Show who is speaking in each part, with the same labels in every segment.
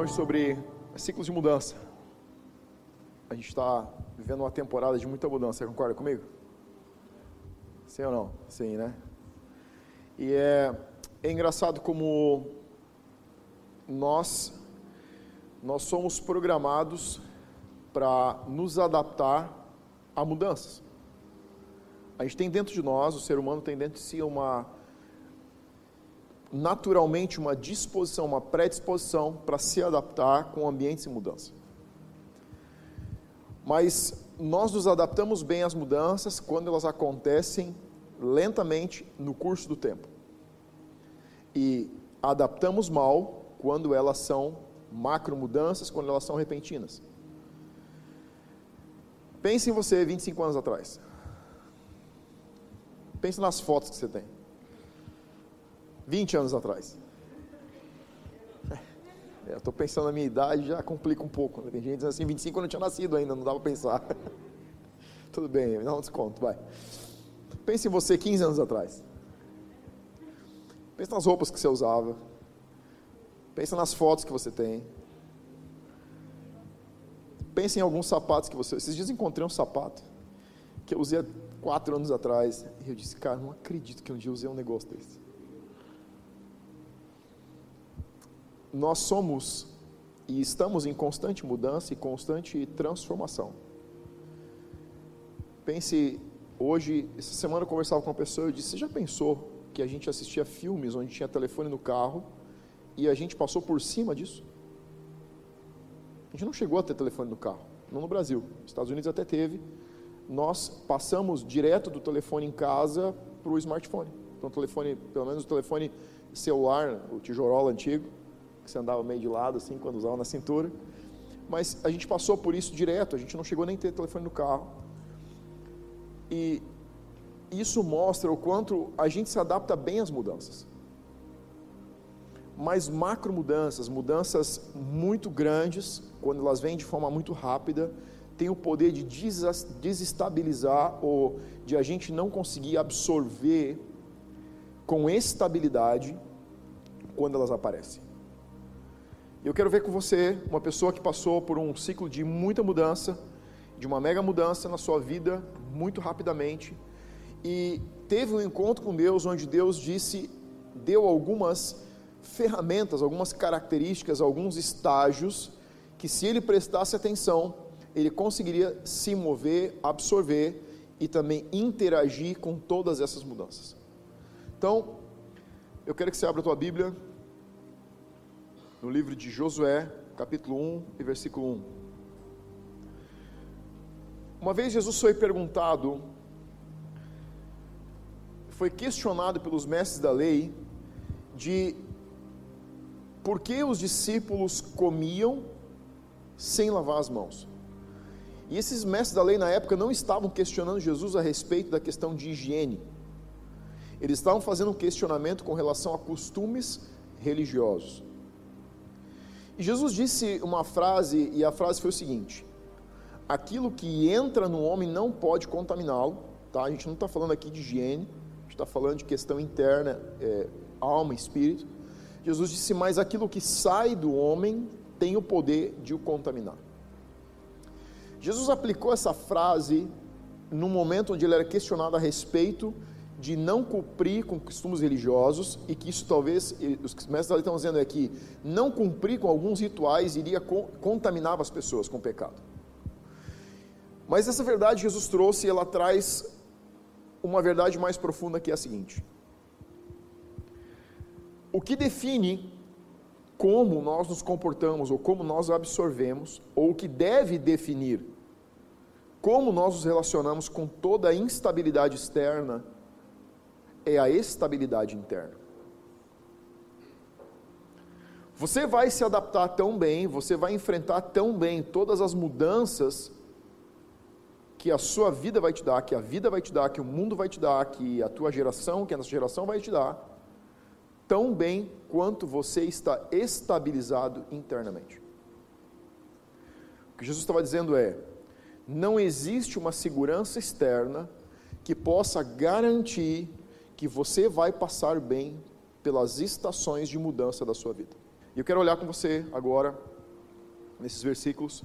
Speaker 1: hoje sobre ciclos de mudança. A gente está vivendo uma temporada de muita mudança, concorda comigo? Sim ou não? Sim, né? E é, é engraçado como nós, nós somos programados para nos adaptar a mudanças. A gente tem dentro de nós, o ser humano tem dentro de si uma naturalmente uma disposição, uma predisposição para se adaptar com ambientes em mudança. Mas nós nos adaptamos bem às mudanças quando elas acontecem lentamente no curso do tempo. E adaptamos mal quando elas são macro mudanças, quando elas são repentinas. Pense em você 25 anos atrás. Pense nas fotos que você tem. 20 anos atrás. É, estou pensando na minha idade, já complica um pouco. Né? Tem gente dizendo assim, 25 eu não tinha nascido ainda, não dava para pensar. Tudo bem, dá um desconto, vai. Pense em você 15 anos atrás. Pense nas roupas que você usava. Pense nas fotos que você tem. Pense em alguns sapatos que você. Esses dias encontrei um sapato que eu usei há quatro anos atrás. E eu disse, cara, não acredito que um dia eu usei um negócio desse. Nós somos e estamos em constante mudança e constante transformação. Pense, hoje, essa semana eu conversava com uma pessoa e eu disse: Você já pensou que a gente assistia filmes onde tinha telefone no carro e a gente passou por cima disso? A gente não chegou a ter telefone no carro, não no Brasil. Estados Unidos até teve. Nós passamos direto do telefone em casa para o smartphone. Então, telefone, pelo menos o telefone celular, o tijorola antigo, que você andava meio de lado, assim, quando usava na cintura. Mas a gente passou por isso direto, a gente não chegou nem a ter telefone no carro. E isso mostra o quanto a gente se adapta bem às mudanças. Mas macro mudanças, mudanças muito grandes, quando elas vêm de forma muito rápida, tem o poder de desestabilizar ou de a gente não conseguir absorver com estabilidade quando elas aparecem. Eu quero ver com você uma pessoa que passou por um ciclo de muita mudança, de uma mega mudança na sua vida, muito rapidamente, e teve um encontro com Deus onde Deus disse, deu algumas ferramentas, algumas características, alguns estágios que se ele prestasse atenção, ele conseguiria se mover, absorver e também interagir com todas essas mudanças. Então, eu quero que você abra a tua Bíblia no livro de Josué, capítulo 1 e versículo 1. Uma vez Jesus foi perguntado, foi questionado pelos mestres da lei, de por que os discípulos comiam sem lavar as mãos. E esses mestres da lei na época não estavam questionando Jesus a respeito da questão de higiene. Eles estavam fazendo um questionamento com relação a costumes religiosos. Jesus disse uma frase, e a frase foi o seguinte: aquilo que entra no homem não pode contaminá-lo, tá? A gente não está falando aqui de higiene, a gente está falando de questão interna, é, alma, espírito. Jesus disse: mas aquilo que sai do homem tem o poder de o contaminar. Jesus aplicou essa frase no momento onde ele era questionado a respeito de não cumprir com costumes religiosos e que isso talvez, os mestres estão dizendo é que não cumprir com alguns rituais iria contaminar as pessoas com pecado. Mas essa verdade Jesus trouxe, ela traz uma verdade mais profunda que é a seguinte: o que define como nós nos comportamos ou como nós absorvemos, ou o que deve definir como nós nos relacionamos com toda a instabilidade externa é a estabilidade interna. Você vai se adaptar tão bem, você vai enfrentar tão bem todas as mudanças que a sua vida vai te dar, que a vida vai te dar, que o mundo vai te dar, que a tua geração, que a nossa geração vai te dar, tão bem quanto você está estabilizado internamente. O que Jesus estava dizendo é: não existe uma segurança externa que possa garantir que você vai passar bem pelas estações de mudança da sua vida. E eu quero olhar com você agora, nesses versículos,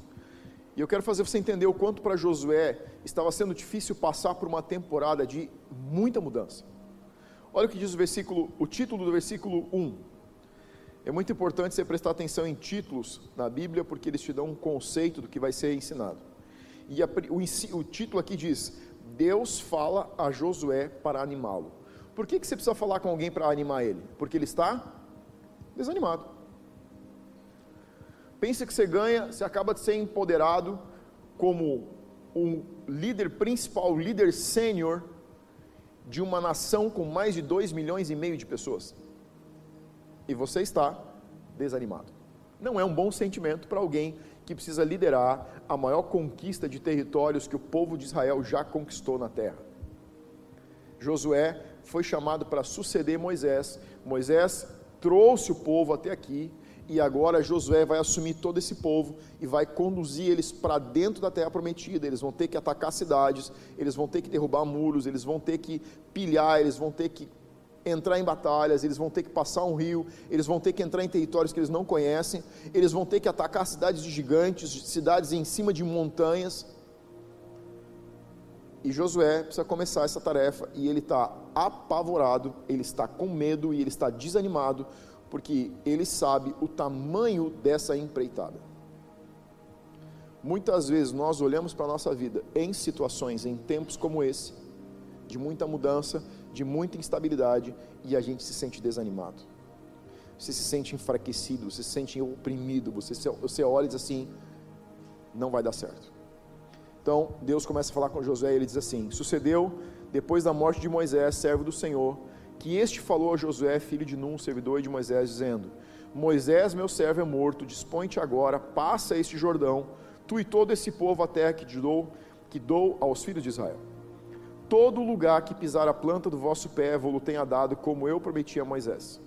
Speaker 1: e eu quero fazer você entender o quanto para Josué estava sendo difícil passar por uma temporada de muita mudança. Olha o que diz o versículo, o título do versículo 1. É muito importante você prestar atenção em títulos na Bíblia, porque eles te dão um conceito do que vai ser ensinado. E a, o, o, título aqui diz: Deus fala a Josué para animá-lo. Por que, que você precisa falar com alguém para animar ele? Porque ele está desanimado. Pensa que você ganha, você acaba de ser empoderado como um líder principal, líder sênior de uma nação com mais de 2 milhões e meio de pessoas. E você está desanimado. Não é um bom sentimento para alguém que precisa liderar a maior conquista de territórios que o povo de Israel já conquistou na terra. Josué foi chamado para suceder Moisés. Moisés trouxe o povo até aqui e agora Josué vai assumir todo esse povo e vai conduzir eles para dentro da terra prometida. Eles vão ter que atacar cidades, eles vão ter que derrubar muros, eles vão ter que pilhar, eles vão ter que entrar em batalhas, eles vão ter que passar um rio, eles vão ter que entrar em territórios que eles não conhecem, eles vão ter que atacar cidades de gigantes, cidades em cima de montanhas. E Josué precisa começar essa tarefa e ele está apavorado, ele está com medo e ele está desanimado, porque ele sabe o tamanho dessa empreitada. Muitas vezes nós olhamos para a nossa vida em situações, em tempos como esse, de muita mudança, de muita instabilidade, e a gente se sente desanimado. Você se sente enfraquecido, você se sente oprimido, você, você olha e diz assim: não vai dar certo. Então Deus começa a falar com Josué e ele diz assim: Sucedeu depois da morte de Moisés, servo do Senhor, que este falou a Josué, filho de Num, servidor de Moisés, dizendo: Moisés, meu servo, é morto, dispõe-te agora, passa este Jordão, tu e todo esse povo a terra que dou, que dou aos filhos de Israel. Todo lugar que pisar a planta do vosso pé, vou-lo tenha dado, como eu prometi a Moisés.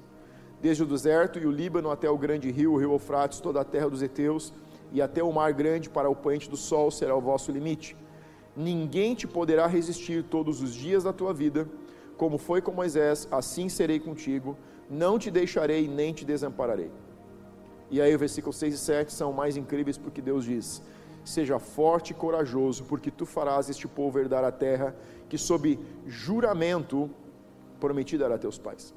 Speaker 1: Desde o deserto e o Líbano até o grande rio, o rio Eufrates, toda a terra dos heteus, e até o mar grande para o poente do sol será o vosso limite. Ninguém te poderá resistir todos os dias da tua vida, como foi com Moisés, assim serei contigo, não te deixarei nem te desampararei. E aí o versículo 6 e 7 são mais incríveis porque Deus diz: Seja forte e corajoso, porque tu farás este povo herdar a terra que sob juramento prometi dar a teus pais,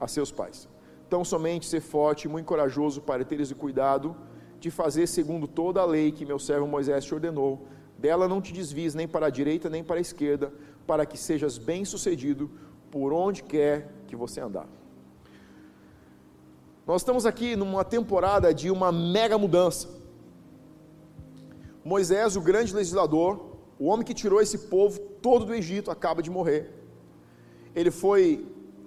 Speaker 1: a seus pais. Então somente ser forte e muito corajoso para teres o cuidado de fazer segundo toda a lei que meu servo Moisés te ordenou. Dela não te desvies nem para a direita nem para a esquerda, para que sejas bem-sucedido por onde quer que você andar. Nós estamos aqui numa temporada de uma mega mudança. Moisés, o grande legislador, o homem que tirou esse povo todo do Egito, acaba de morrer. Ele foi,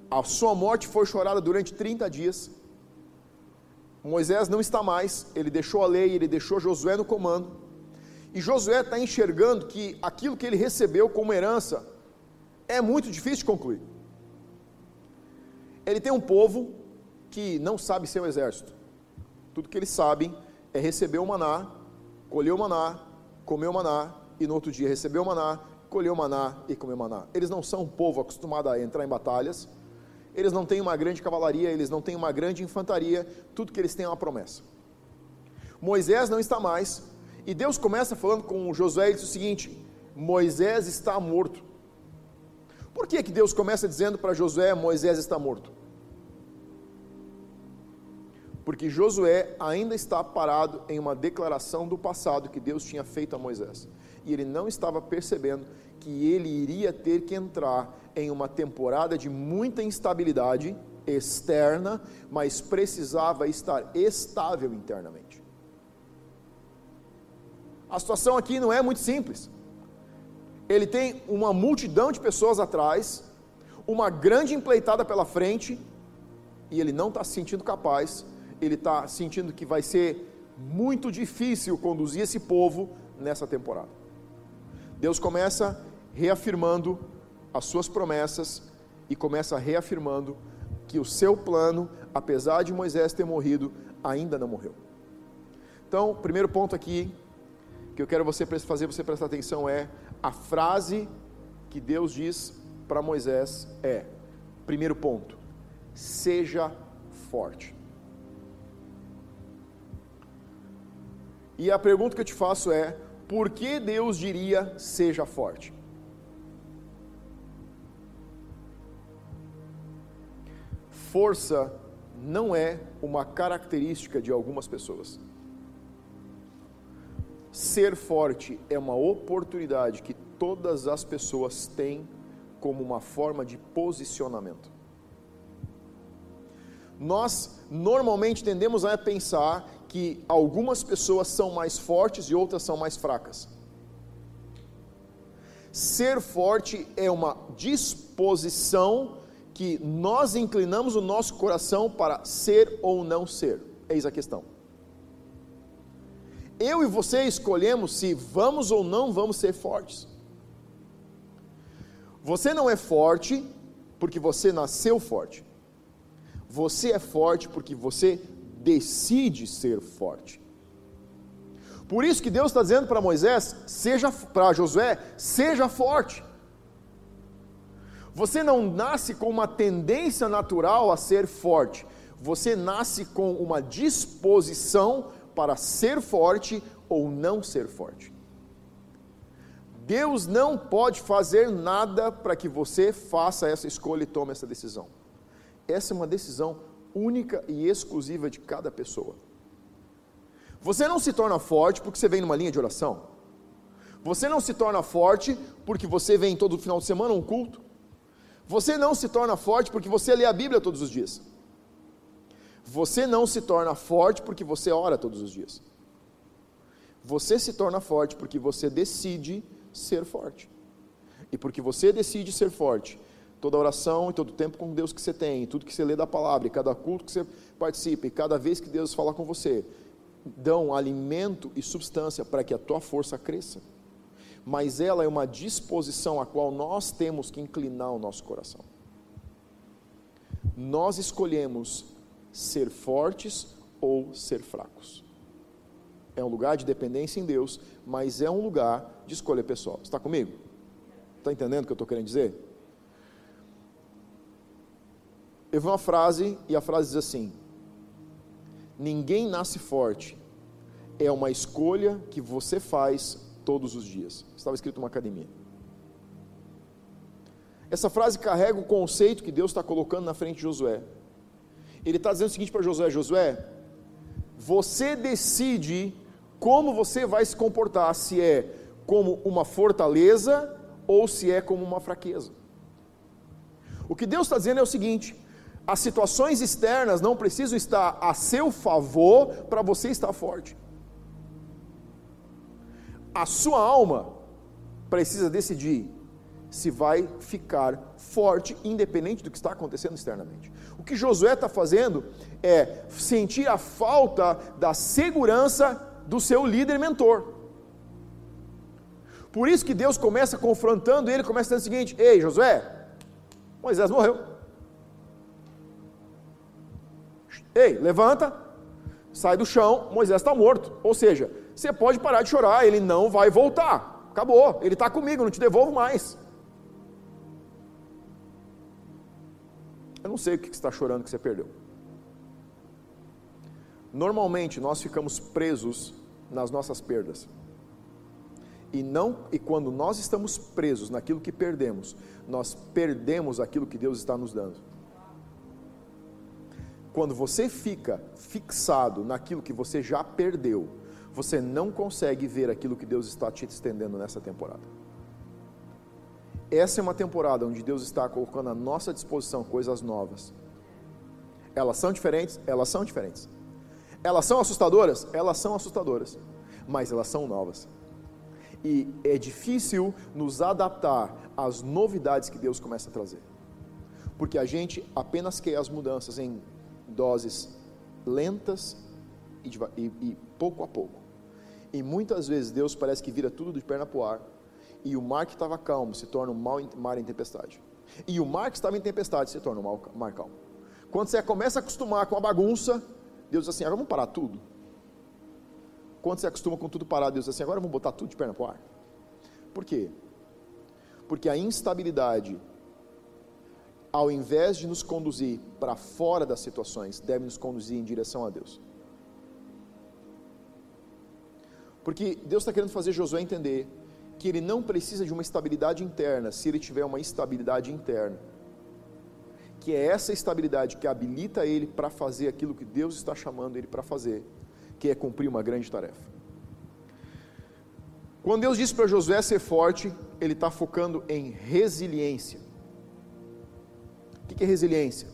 Speaker 1: a sua morte foi chorada durante 30 dias. Moisés não está mais, ele deixou a lei, ele deixou Josué no comando. E Josué está enxergando que aquilo que ele recebeu como herança é muito difícil de concluir. Ele tem um povo que não sabe ser um exército. Tudo que eles sabem é receber o maná, colher o maná, comer o maná e no outro dia receber o maná, colher o maná e comer o maná. Eles não são um povo acostumado a entrar em batalhas. Eles não têm uma grande cavalaria, eles não têm uma grande infantaria, tudo que eles têm é uma promessa. Moisés não está mais, e Deus começa falando com Josué e diz o seguinte: Moisés está morto. Por que, que Deus começa dizendo para Josué: Moisés está morto? Porque Josué ainda está parado em uma declaração do passado que Deus tinha feito a Moisés. E ele não estava percebendo que ele iria ter que entrar em uma temporada de muita instabilidade externa, mas precisava estar estável internamente. A situação aqui não é muito simples. Ele tem uma multidão de pessoas atrás, uma grande empleitada pela frente, e ele não está se sentindo capaz, ele está sentindo que vai ser muito difícil conduzir esse povo nessa temporada. Deus começa reafirmando as suas promessas e começa reafirmando que o seu plano, apesar de Moisés ter morrido, ainda não morreu. Então, primeiro ponto aqui que eu quero você fazer você prestar atenção é a frase que Deus diz para Moisés é: primeiro ponto, seja forte. E a pergunta que eu te faço é: por que Deus diria seja forte? Força não é uma característica de algumas pessoas. Ser forte é uma oportunidade que todas as pessoas têm como uma forma de posicionamento. Nós normalmente tendemos a pensar que algumas pessoas são mais fortes e outras são mais fracas. Ser forte é uma disposição que nós inclinamos o nosso coração para ser ou não ser. Eis a questão. Eu e você escolhemos se vamos ou não vamos ser fortes. Você não é forte porque você nasceu forte. Você é forte porque você decide ser forte. Por isso que Deus está dizendo para Moisés, seja para Josué, seja forte. Você não nasce com uma tendência natural a ser forte. Você nasce com uma disposição para ser forte ou não ser forte. Deus não pode fazer nada para que você faça essa escolha e tome essa decisão. Essa é uma decisão única e exclusiva de cada pessoa. Você não se torna forte porque você vem numa linha de oração. Você não se torna forte porque você vem todo final de semana a um culto. Você não se torna forte porque você lê a Bíblia todos os dias. Você não se torna forte porque você ora todos os dias. Você se torna forte porque você decide ser forte. E porque você decide ser forte, toda oração e todo tempo com Deus que você tem, tudo que você lê da palavra, e cada culto que você participa, e cada vez que Deus fala com você, dão alimento e substância para que a tua força cresça. Mas ela é uma disposição a qual nós temos que inclinar o nosso coração. Nós escolhemos ser fortes ou ser fracos. É um lugar de dependência em Deus, mas é um lugar de escolha pessoal. Está comigo? Está entendendo o que eu estou querendo dizer? Eu vi uma frase e a frase diz assim: Ninguém nasce forte, é uma escolha que você faz todos os dias. Estava escrito numa academia. Essa frase carrega o conceito que Deus está colocando na frente de Josué. Ele está dizendo o seguinte para Josué: Josué, você decide como você vai se comportar, se é como uma fortaleza ou se é como uma fraqueza. O que Deus está dizendo é o seguinte: as situações externas não precisam estar a seu favor para você estar forte. A sua alma precisa decidir se vai ficar forte, independente do que está acontecendo externamente. Que Josué está fazendo é sentir a falta da segurança do seu líder mentor. Por isso que Deus começa confrontando ele, começa dizendo o seguinte: Ei, Josué, Moisés morreu. Ei, levanta, sai do chão, Moisés está morto. Ou seja, você pode parar de chorar, ele não vai voltar. Acabou, ele está comigo, não te devolvo mais. Eu não sei o que você está chorando que você perdeu. Normalmente nós ficamos presos nas nossas perdas. E não e quando nós estamos presos naquilo que perdemos, nós perdemos aquilo que Deus está nos dando. Quando você fica fixado naquilo que você já perdeu, você não consegue ver aquilo que Deus está te estendendo nessa temporada. Essa é uma temporada onde Deus está colocando à nossa disposição coisas novas. Elas são diferentes? Elas são diferentes. Elas são assustadoras? Elas são assustadoras. Mas elas são novas. E é difícil nos adaptar às novidades que Deus começa a trazer. Porque a gente apenas quer as mudanças em doses lentas e, e, e pouco a pouco. E muitas vezes Deus parece que vira tudo de perna para o ar, e o mar que estava calmo se torna um mar em tempestade. E o mar que estava em tempestade se torna um mar calmo. Quando você começa a acostumar com a bagunça, Deus diz assim: agora vamos parar tudo. Quando você acostuma com tudo parado, Deus diz assim: agora vamos botar tudo de perna para o ar. Por quê? Porque a instabilidade ao invés de nos conduzir para fora das situações, deve nos conduzir em direção a Deus. Porque Deus está querendo fazer Josué entender que ele não precisa de uma estabilidade interna se ele tiver uma estabilidade interna. Que é essa estabilidade que habilita ele para fazer aquilo que Deus está chamando ele para fazer, que é cumprir uma grande tarefa. Quando Deus disse para Josué ser forte, ele está focando em resiliência. O que é resiliência?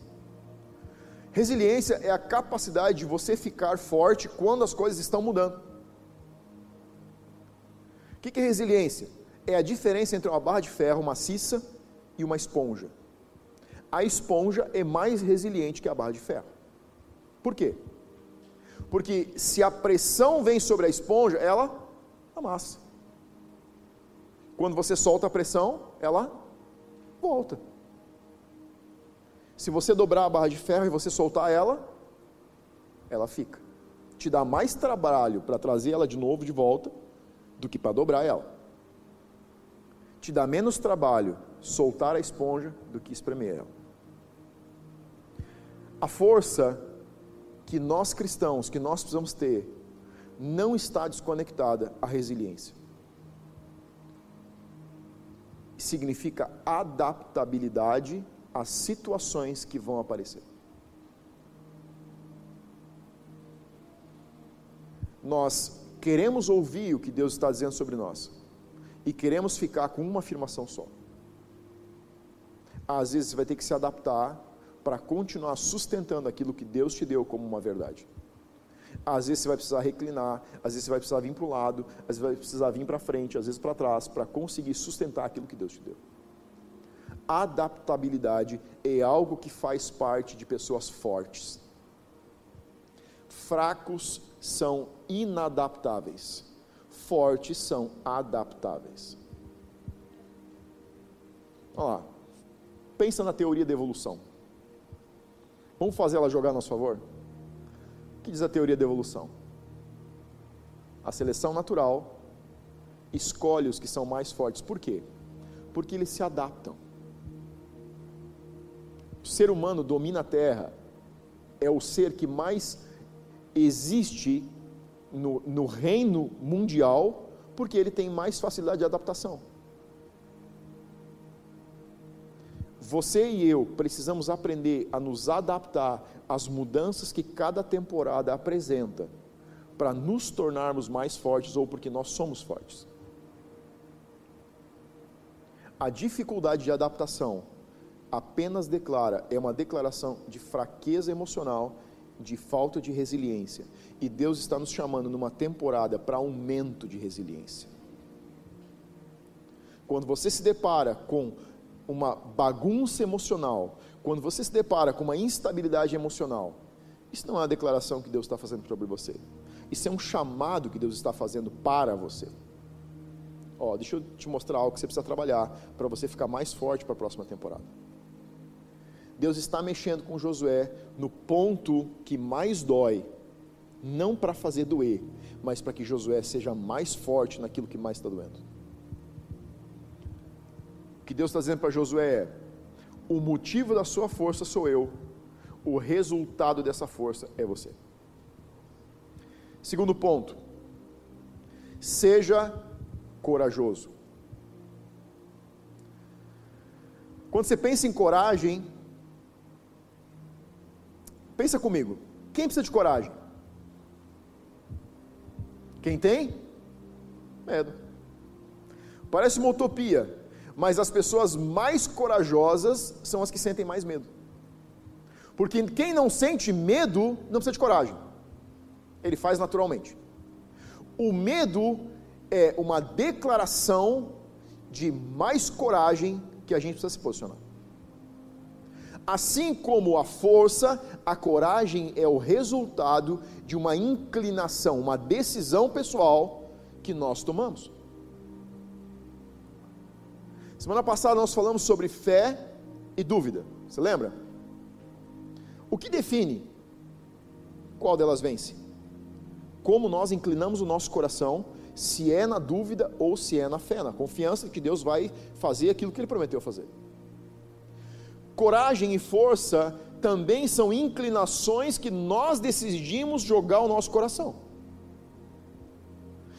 Speaker 1: Resiliência é a capacidade de você ficar forte quando as coisas estão mudando. O que é resiliência? É a diferença entre uma barra de ferro maciça e uma esponja. A esponja é mais resiliente que a barra de ferro. Por quê? Porque se a pressão vem sobre a esponja, ela amassa. Quando você solta a pressão, ela volta. Se você dobrar a barra de ferro e você soltar ela, ela fica. Te dá mais trabalho para trazer ela de novo de volta do que para dobrar ela. Te dá menos trabalho soltar a esponja do que espremer ela. A força que nós cristãos, que nós precisamos ter, não está desconectada à resiliência. Significa adaptabilidade às situações que vão aparecer. Nós queremos ouvir o que Deus está dizendo sobre nós e queremos ficar com uma afirmação só. Às vezes você vai ter que se adaptar para continuar sustentando aquilo que Deus te deu como uma verdade. Às vezes você vai precisar reclinar, às vezes você vai precisar vir para o lado, às vezes vai precisar vir para frente, às vezes para trás, para conseguir sustentar aquilo que Deus te deu adaptabilidade é algo que faz parte de pessoas fortes. Fracos são inadaptáveis, fortes são adaptáveis. Olha lá, pensa na teoria da evolução. Vamos fazer ela jogar a nosso favor? O que diz a teoria da evolução? A seleção natural escolhe os que são mais fortes. Por quê? Porque eles se adaptam o ser humano domina a Terra, é o ser que mais existe no, no reino mundial, porque ele tem mais facilidade de adaptação. Você e eu precisamos aprender a nos adaptar às mudanças que cada temporada apresenta, para nos tornarmos mais fortes ou porque nós somos fortes. A dificuldade de adaptação apenas declara, é uma declaração de fraqueza emocional, de falta de resiliência. E Deus está nos chamando numa temporada para aumento de resiliência. Quando você se depara com uma bagunça emocional, quando você se depara com uma instabilidade emocional, isso não é uma declaração que Deus está fazendo sobre você. Isso é um chamado que Deus está fazendo para você. Ó, deixa eu te mostrar algo que você precisa trabalhar para você ficar mais forte para a próxima temporada. Deus está mexendo com Josué no ponto que mais dói, não para fazer doer, mas para que Josué seja mais forte naquilo que mais está doendo. O que Deus está dizendo para Josué é: o motivo da sua força sou eu, o resultado dessa força é você. Segundo ponto, seja corajoso. Quando você pensa em coragem, Pensa comigo. Quem precisa de coragem? Quem tem? Medo. Parece uma utopia, mas as pessoas mais corajosas são as que sentem mais medo. Porque quem não sente medo não precisa de coragem. Ele faz naturalmente. O medo é uma declaração de mais coragem que a gente precisa se posicionar. Assim como a força, a coragem é o resultado de uma inclinação, uma decisão pessoal que nós tomamos. Semana passada nós falamos sobre fé e dúvida. Você lembra? O que define qual delas vence? Como nós inclinamos o nosso coração, se é na dúvida ou se é na fé, na confiança de que Deus vai fazer aquilo que Ele prometeu fazer. Coragem e força também são inclinações que nós decidimos jogar o nosso coração.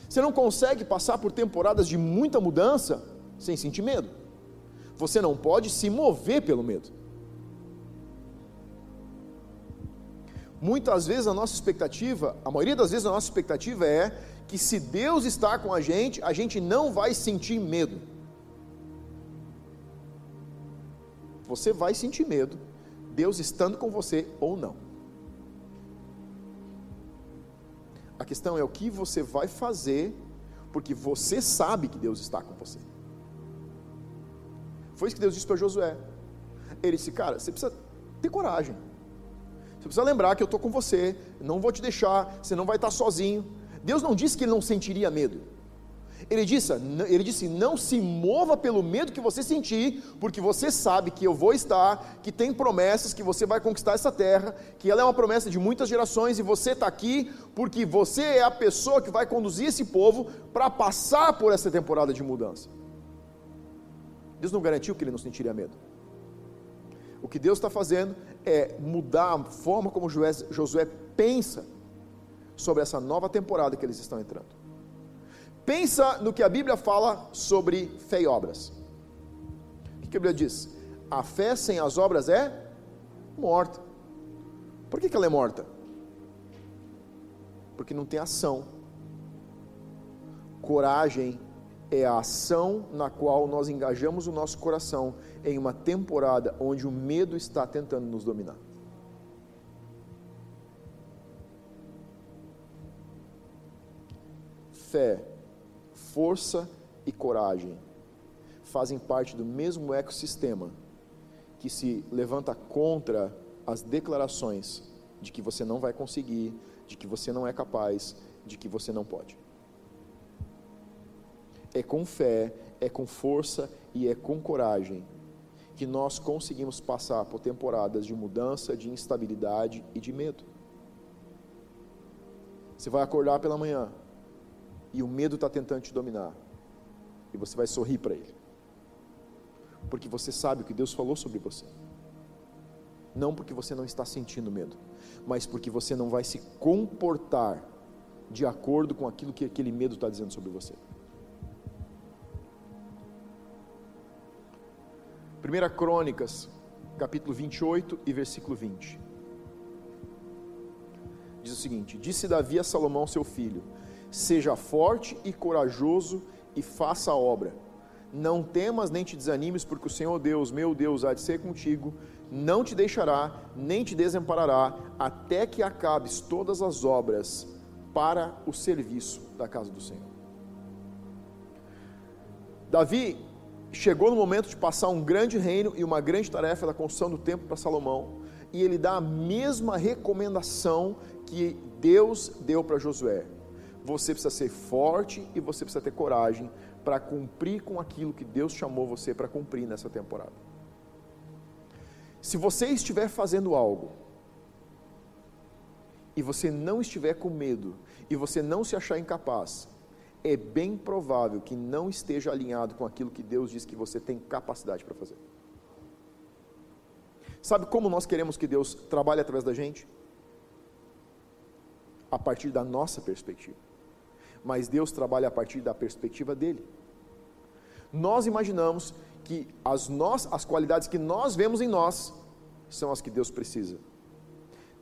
Speaker 1: Você não consegue passar por temporadas de muita mudança sem sentir medo. Você não pode se mover pelo medo. Muitas vezes a nossa expectativa, a maioria das vezes a nossa expectativa é que se Deus está com a gente, a gente não vai sentir medo. Você vai sentir medo, Deus estando com você ou não. A questão é o que você vai fazer, porque você sabe que Deus está com você. Foi isso que Deus disse para Josué. Ele disse: Cara, você precisa ter coragem. Você precisa lembrar que eu estou com você, não vou te deixar, você não vai estar sozinho. Deus não disse que ele não sentiria medo. Ele disse, ele disse: Não se mova pelo medo que você sentir, porque você sabe que eu vou estar, que tem promessas, que você vai conquistar essa terra, que ela é uma promessa de muitas gerações e você está aqui porque você é a pessoa que vai conduzir esse povo para passar por essa temporada de mudança. Deus não garantiu que ele não sentiria medo. O que Deus está fazendo é mudar a forma como Josué pensa sobre essa nova temporada que eles estão entrando. Pensa no que a Bíblia fala sobre fé e obras. O que a Bíblia diz? A fé sem as obras é morta. Por que, que ela é morta? Porque não tem ação. Coragem é a ação na qual nós engajamos o nosso coração em uma temporada onde o medo está tentando nos dominar. Fé força e coragem fazem parte do mesmo ecossistema que se levanta contra as declarações de que você não vai conseguir, de que você não é capaz, de que você não pode. É com fé, é com força e é com coragem que nós conseguimos passar por temporadas de mudança, de instabilidade e de medo. Você vai acordar pela manhã, e o medo está tentando te dominar, e você vai sorrir para ele, porque você sabe o que Deus falou sobre você, não porque você não está sentindo medo, mas porque você não vai se comportar de acordo com aquilo que aquele medo está dizendo sobre você. 1 Crônicas, capítulo 28 e versículo 20. Diz o seguinte: Disse Davi a Salomão, seu filho: Seja forte e corajoso e faça a obra. Não temas nem te desanimes, porque o Senhor Deus, meu Deus, há de ser contigo, não te deixará, nem te desamparará, até que acabes todas as obras para o serviço da casa do Senhor. Davi chegou no momento de passar um grande reino e uma grande tarefa da construção do templo para Salomão, e ele dá a mesma recomendação que Deus deu para Josué você precisa ser forte e você precisa ter coragem para cumprir com aquilo que Deus chamou você para cumprir nessa temporada. Se você estiver fazendo algo e você não estiver com medo e você não se achar incapaz, é bem provável que não esteja alinhado com aquilo que Deus diz que você tem capacidade para fazer. Sabe como nós queremos que Deus trabalhe através da gente? A partir da nossa perspectiva mas Deus trabalha a partir da perspectiva dele. Nós imaginamos que as, nós, as qualidades que nós vemos em nós são as que Deus precisa.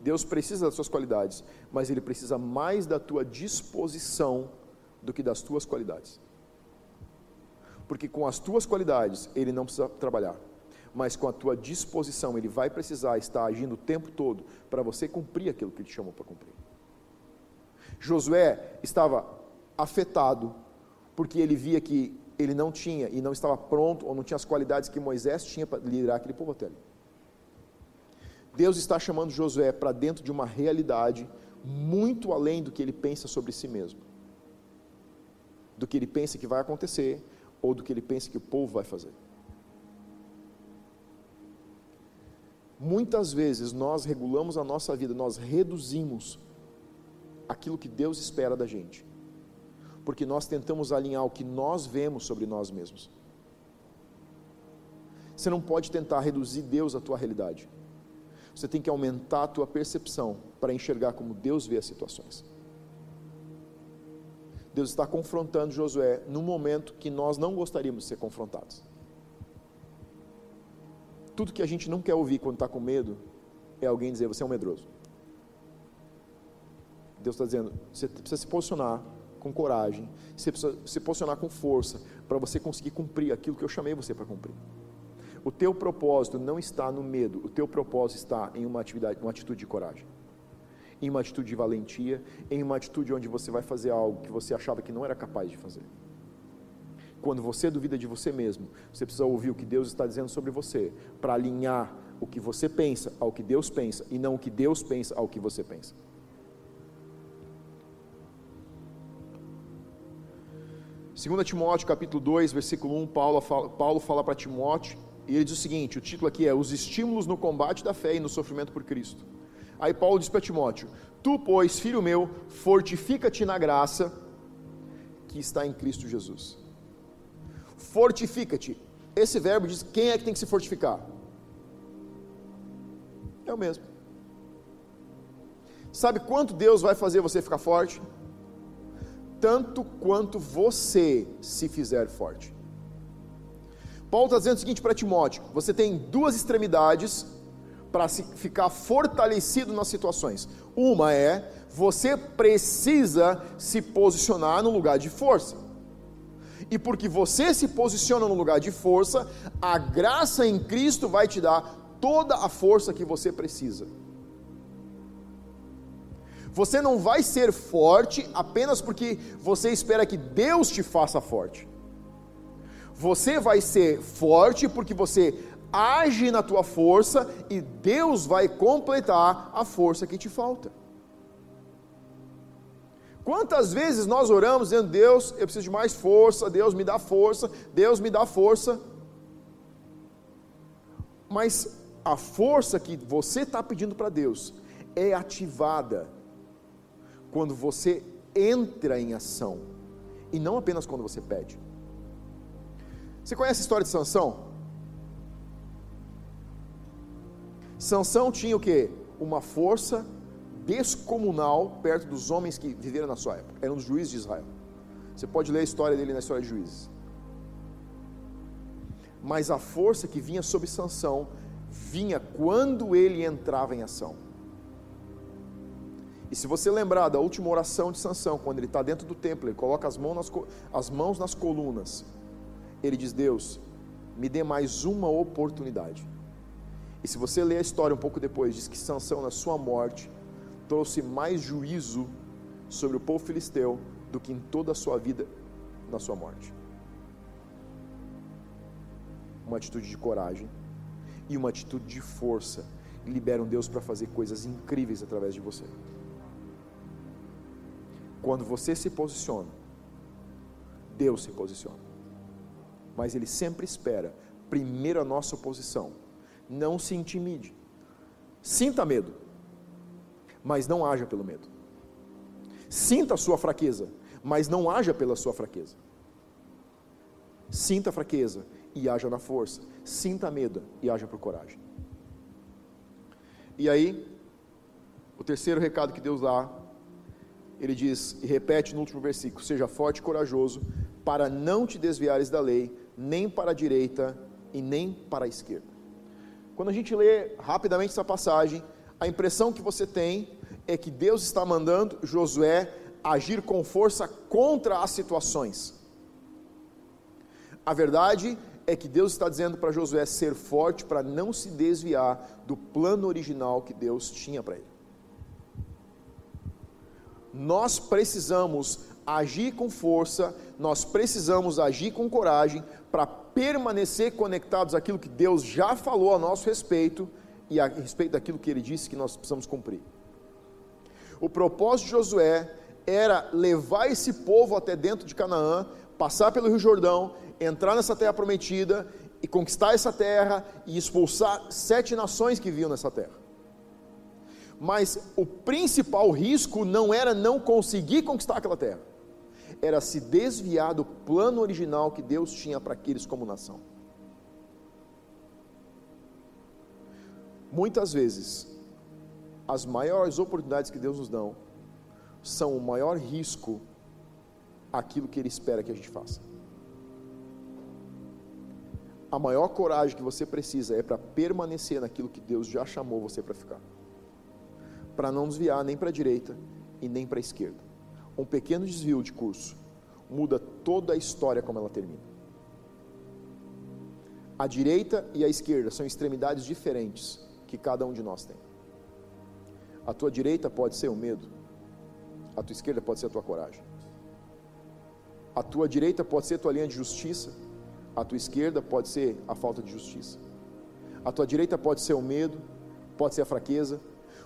Speaker 1: Deus precisa das suas qualidades, mas Ele precisa mais da tua disposição do que das tuas qualidades. Porque com as tuas qualidades Ele não precisa trabalhar, mas com a tua disposição Ele vai precisar estar agindo o tempo todo para você cumprir aquilo que Ele te chamou para cumprir. Josué estava afetado, porque ele via que ele não tinha e não estava pronto, ou não tinha as qualidades que Moisés tinha para liderar aquele povo até ali. Deus está chamando Josué para dentro de uma realidade muito além do que ele pensa sobre si mesmo, do que ele pensa que vai acontecer, ou do que ele pensa que o povo vai fazer. Muitas vezes nós regulamos a nossa vida, nós reduzimos aquilo que Deus espera da gente porque nós tentamos alinhar o que nós vemos sobre nós mesmos. Você não pode tentar reduzir Deus à tua realidade. Você tem que aumentar a tua percepção para enxergar como Deus vê as situações. Deus está confrontando Josué num momento que nós não gostaríamos de ser confrontados. Tudo que a gente não quer ouvir quando está com medo é alguém dizer: Você é um medroso. Deus está dizendo: Você precisa se posicionar com coragem, você precisa se posicionar com força para você conseguir cumprir aquilo que eu chamei você para cumprir. O teu propósito não está no medo, o teu propósito está em uma atividade, uma atitude de coragem, em uma atitude de valentia, em uma atitude onde você vai fazer algo que você achava que não era capaz de fazer. Quando você duvida de você mesmo, você precisa ouvir o que Deus está dizendo sobre você, para alinhar o que você pensa ao que Deus pensa e não o que Deus pensa ao que você pensa. 2 Timóteo capítulo 2, versículo 1, Paulo fala, Paulo fala para Timóteo, e ele diz o seguinte: o título aqui é Os estímulos no combate da fé e no sofrimento por Cristo. Aí Paulo diz para Timóteo: Tu, pois, filho meu, fortifica-te na graça que está em Cristo Jesus. Fortifica-te. Esse verbo diz quem é que tem que se fortificar? É o mesmo. Sabe quanto Deus vai fazer você ficar forte? Tanto quanto você se fizer forte. Paulo está dizendo o seguinte para Timóteo: você tem duas extremidades para ficar fortalecido nas situações. Uma é você precisa se posicionar no lugar de força. E porque você se posiciona no lugar de força, a graça em Cristo vai te dar toda a força que você precisa. Você não vai ser forte apenas porque você espera que Deus te faça forte. Você vai ser forte porque você age na tua força e Deus vai completar a força que te falta. Quantas vezes nós oramos dizendo: Deus, eu preciso de mais força, Deus me dá força, Deus me dá força. Mas a força que você está pedindo para Deus é ativada quando você entra em ação e não apenas quando você pede. Você conhece a história de Sansão? Sansão tinha o que? Uma força descomunal perto dos homens que viveram na sua época. Eram os juízes de Israel. Você pode ler a história dele na história de juízes. Mas a força que vinha sobre Sansão vinha quando ele entrava em ação. E se você lembrar da última oração de Sansão, quando ele está dentro do templo, ele coloca as mãos, nas, as mãos nas colunas, ele diz: Deus, me dê mais uma oportunidade. E se você ler a história um pouco depois, diz que Sansão, na sua morte, trouxe mais juízo sobre o povo filisteu do que em toda a sua vida na sua morte. Uma atitude de coragem e uma atitude de força liberam Deus para fazer coisas incríveis através de você. Quando você se posiciona, Deus se posiciona. Mas Ele sempre espera primeiro a nossa oposição. Não se intimide. Sinta medo, mas não haja pelo medo. Sinta a sua fraqueza, mas não haja pela sua fraqueza. Sinta a fraqueza e haja na força. Sinta medo e haja por coragem. E aí, o terceiro recado que Deus dá ele diz e repete no último versículo: Seja forte e corajoso, para não te desviares da lei, nem para a direita e nem para a esquerda. Quando a gente lê rapidamente essa passagem, a impressão que você tem é que Deus está mandando Josué agir com força contra as situações. A verdade é que Deus está dizendo para Josué ser forte para não se desviar do plano original que Deus tinha para ele nós precisamos agir com força, nós precisamos agir com coragem para permanecer conectados àquilo que Deus já falou a nosso respeito e a respeito daquilo que ele disse que nós precisamos cumprir. O propósito de Josué era levar esse povo até dentro de Canaã, passar pelo Rio Jordão, entrar nessa terra prometida e conquistar essa terra e expulsar sete nações que viviam nessa terra mas o principal risco não era não conseguir conquistar aquela terra, era se desviar do plano original que Deus tinha para aqueles como nação. Muitas vezes, as maiores oportunidades que Deus nos dá são o maior risco aquilo que Ele espera que a gente faça. A maior coragem que você precisa é para permanecer naquilo que Deus já chamou você para ficar. Para não desviar nem para a direita e nem para a esquerda. Um pequeno desvio de curso muda toda a história como ela termina. A direita e a esquerda são extremidades diferentes que cada um de nós tem. A tua direita pode ser o medo, a tua esquerda pode ser a tua coragem. A tua direita pode ser a tua linha de justiça, a tua esquerda pode ser a falta de justiça. A tua direita pode ser o medo, pode ser a fraqueza.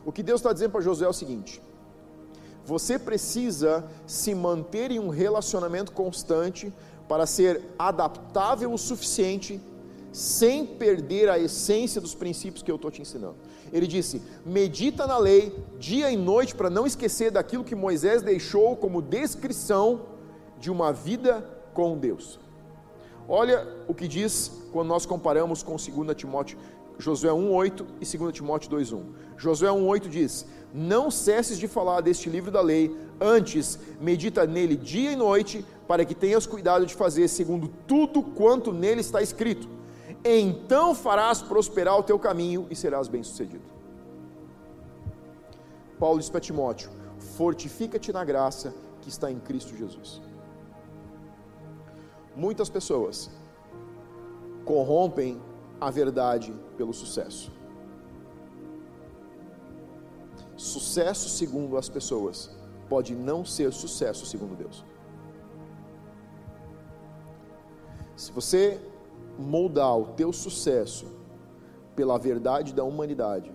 Speaker 1: O que Deus está dizendo para Josué é o seguinte: você precisa se manter em um relacionamento constante para ser adaptável o suficiente, sem perder a essência dos princípios que eu estou te ensinando. Ele disse: medita na lei dia e noite para não esquecer daquilo que Moisés deixou como descrição de uma vida com Deus. Olha o que diz quando nós comparamos com 2 Timóteo, Josué 1:8 e 2 Timóteo 2:1. Josué 1:8 diz: "Não cesses de falar deste livro da lei, antes medita nele dia e noite, para que tenhas cuidado de fazer segundo tudo quanto nele está escrito. Então farás prosperar o teu caminho e serás bem-sucedido." Paulo diz para Timóteo: "Fortifica-te na graça que está em Cristo Jesus." Muitas pessoas corrompem a verdade pelo sucesso. Sucesso segundo as pessoas pode não ser sucesso segundo Deus. Se você moldar o teu sucesso pela verdade da humanidade,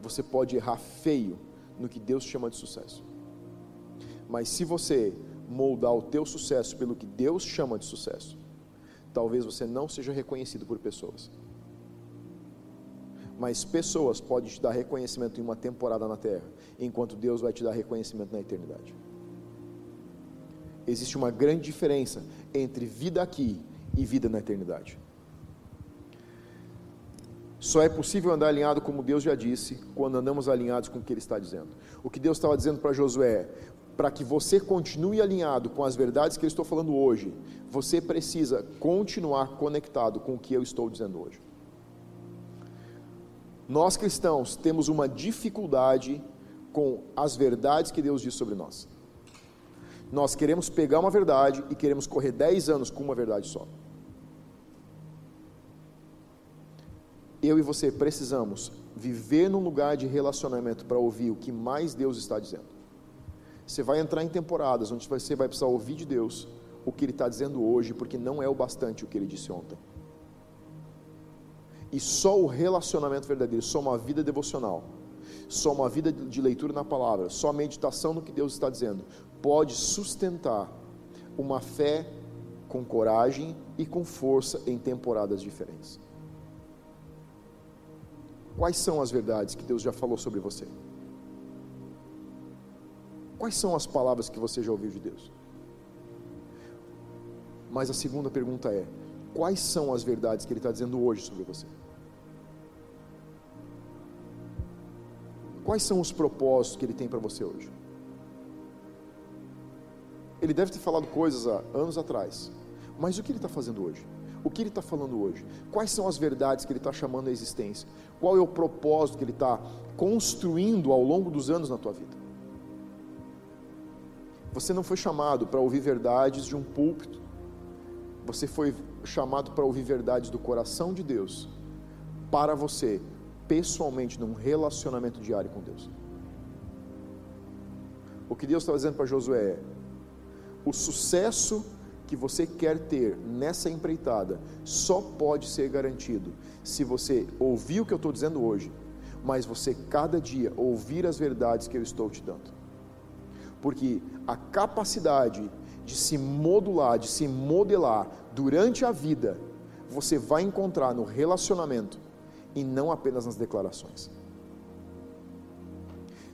Speaker 1: você pode errar feio no que Deus chama de sucesso. Mas se você moldar o teu sucesso pelo que Deus chama de sucesso, talvez você não seja reconhecido por pessoas. Mas pessoas podem te dar reconhecimento em uma temporada na terra, enquanto Deus vai te dar reconhecimento na eternidade. Existe uma grande diferença entre vida aqui e vida na eternidade. Só é possível andar alinhado, como Deus já disse, quando andamos alinhados com o que Ele está dizendo. O que Deus estava dizendo para Josué para que você continue alinhado com as verdades que eu estou falando hoje, você precisa continuar conectado com o que eu estou dizendo hoje. Nós cristãos temos uma dificuldade com as verdades que Deus diz sobre nós. Nós queremos pegar uma verdade e queremos correr 10 anos com uma verdade só. Eu e você precisamos viver num lugar de relacionamento para ouvir o que mais Deus está dizendo. Você vai entrar em temporadas onde você vai precisar ouvir de Deus o que Ele está dizendo hoje, porque não é o bastante o que Ele disse ontem. E só o relacionamento verdadeiro, só uma vida devocional, só uma vida de leitura na palavra, só a meditação no que Deus está dizendo, pode sustentar uma fé com coragem e com força em temporadas diferentes. Quais são as verdades que Deus já falou sobre você? Quais são as palavras que você já ouviu de Deus? Mas a segunda pergunta é: quais são as verdades que Ele está dizendo hoje sobre você? Quais são os propósitos que Ele tem para você hoje? Ele deve ter falado coisas há anos atrás, mas o que Ele está fazendo hoje? O que Ele está falando hoje? Quais são as verdades que Ele está chamando à existência? Qual é o propósito que Ele está construindo ao longo dos anos na tua vida? Você não foi chamado para ouvir verdades de um púlpito. Você foi chamado para ouvir verdades do coração de Deus para você, pessoalmente, num relacionamento diário com Deus. O que Deus está dizendo para Josué é: o sucesso que você quer ter nessa empreitada só pode ser garantido se você ouvir o que eu estou dizendo hoje, mas você cada dia ouvir as verdades que eu estou te dando porque a capacidade de se modular, de se modelar durante a vida, você vai encontrar no relacionamento e não apenas nas declarações.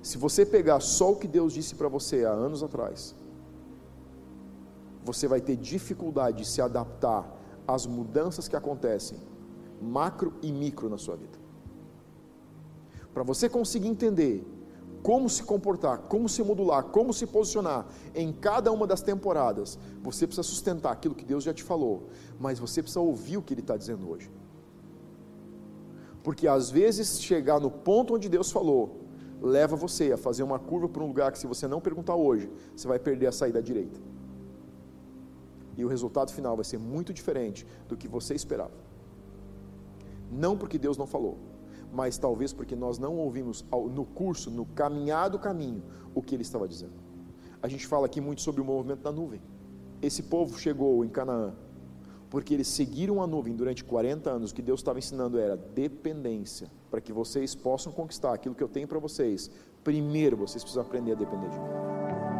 Speaker 1: Se você pegar só o que Deus disse para você há anos atrás, você vai ter dificuldade de se adaptar às mudanças que acontecem, macro e micro na sua vida. Para você conseguir entender como se comportar, como se modular, como se posicionar em cada uma das temporadas, você precisa sustentar aquilo que Deus já te falou, mas você precisa ouvir o que Ele está dizendo hoje. Porque às vezes chegar no ponto onde Deus falou, leva você a fazer uma curva para um lugar que, se você não perguntar hoje, você vai perder a saída direita. E o resultado final vai ser muito diferente do que você esperava. Não porque Deus não falou, mas talvez porque nós não ouvimos no curso, no caminhar do caminho, o que ele estava dizendo. A gente fala aqui muito sobre o movimento da nuvem. Esse povo chegou em Canaã porque eles seguiram a nuvem durante 40 anos. O que Deus estava ensinando era dependência, para que vocês possam conquistar aquilo que eu tenho para vocês. Primeiro, vocês precisam aprender a depender de mim.